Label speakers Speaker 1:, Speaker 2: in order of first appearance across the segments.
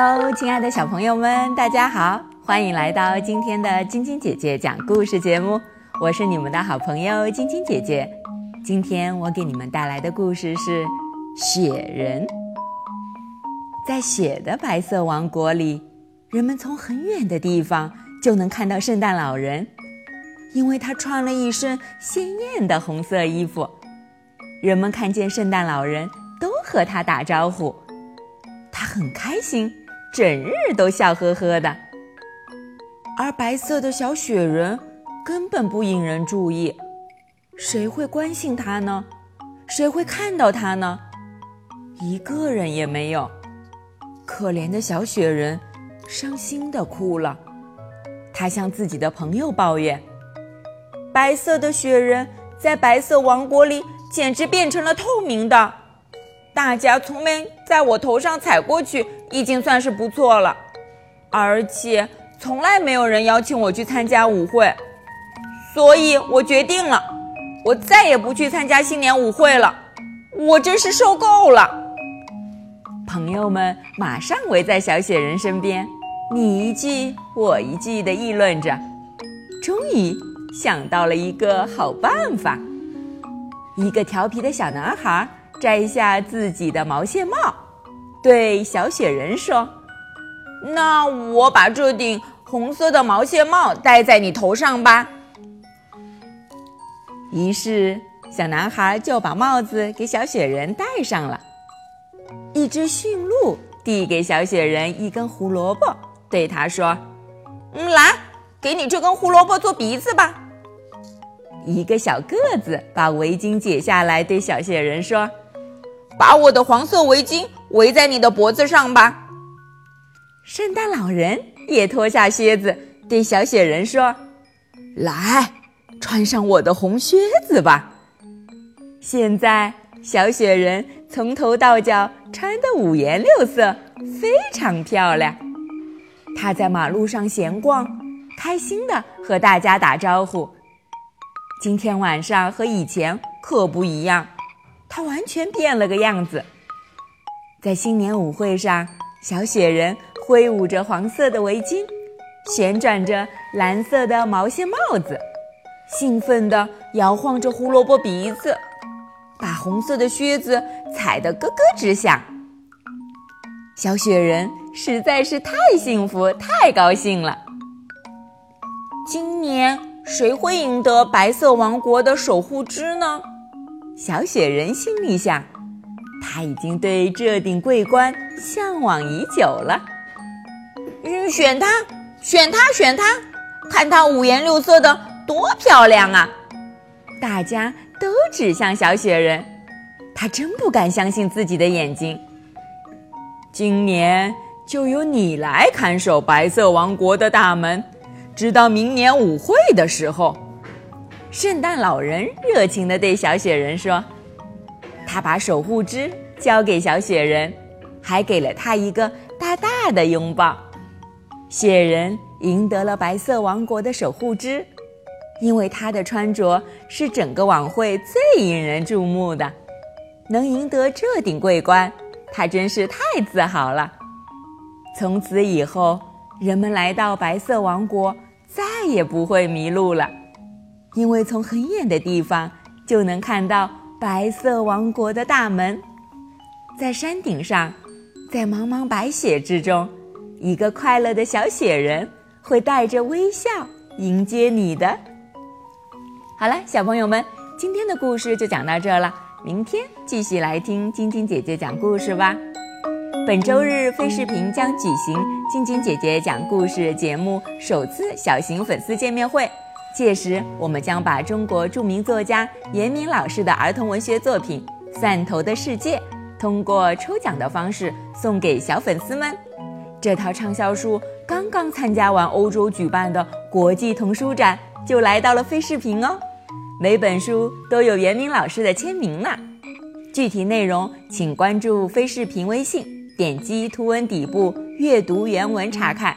Speaker 1: Hello，亲爱的小朋友们，大家好，欢迎来到今天的晶晶姐姐讲故事节目。我是你们的好朋友晶晶姐姐。今天我给你们带来的故事是《雪人》。在雪的白色王国里，人们从很远的地方就能看到圣诞老人，因为他穿了一身鲜艳的红色衣服。人们看见圣诞老人都和他打招呼。他很开心，整日都笑呵呵的。而白色的小雪人根本不引人注意，谁会关心他呢？谁会看到他呢？一个人也没有。可怜的小雪人伤心的哭了。他向自己的朋友抱怨：“白色的雪人在白色王国里简直变成了透明的。”大家从没在我头上踩过去，已经算是不错了。而且从来没有人邀请我去参加舞会，所以我决定了，我再也不去参加新年舞会了。我真是受够了。朋友们马上围在小雪人身边，你一句我一句的议论着，终于想到了一个好办法。一个调皮的小男孩。摘下自己的毛线帽，对小雪人说：“那我把这顶红色的毛线帽戴在你头上吧。”于是，小男孩就把帽子给小雪人戴上了。一只驯鹿递给小雪人一根胡萝卜，对他说：“嗯，来，给你这根胡萝卜做鼻子吧。”一个小个子把围巾解下来，对小雪人说。把我的黄色围巾围在你的脖子上吧。圣诞老人也脱下靴子，对小雪人说：“来，穿上我的红靴子吧。”现在，小雪人从头到脚穿得五颜六色，非常漂亮。他在马路上闲逛，开心地和大家打招呼。今天晚上和以前可不一样。他完全变了个样子，在新年舞会上，小雪人挥舞着黄色的围巾，旋转着蓝色的毛线帽子，兴奋地摇晃着胡萝卜鼻子，把红色的靴子踩得咯咯直响。小雪人实在是太幸福、太高兴了。今年谁会赢得白色王国的守护之呢？小雪人心里想，他已经对这顶桂冠向往已久了。嗯，选它，选它，选它！看它五颜六色的，多漂亮啊！大家都指向小雪人，他真不敢相信自己的眼睛。今年就由你来看守白色王国的大门，直到明年舞会的时候。圣诞老人热情地对小雪人说：“他把守护之交给小雪人，还给了他一个大大的拥抱。雪人赢得了白色王国的守护之，因为他的穿着是整个晚会最引人注目的。能赢得这顶桂冠，他真是太自豪了。从此以后，人们来到白色王国，再也不会迷路了。”因为从很远的地方就能看到白色王国的大门，在山顶上，在茫茫白雪之中，一个快乐的小雪人会带着微笑迎接你的。好了，小朋友们，今天的故事就讲到这了，明天继续来听晶晶姐姐讲故事吧。本周日，飞视频将举行晶晶姐姐讲故事节目首次小型粉丝见面会。届时，我们将把中国著名作家严明老师的儿童文学作品《散头的世界》通过抽奖的方式送给小粉丝们。这套畅销书刚刚参加完欧洲举办的国际童书展，就来到了飞视频哦。每本书都有严明老师的签名呢。具体内容请关注飞视频微信，点击图文底部阅读原文查看。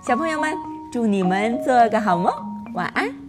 Speaker 1: 小朋友们，祝你们做个好梦，晚安。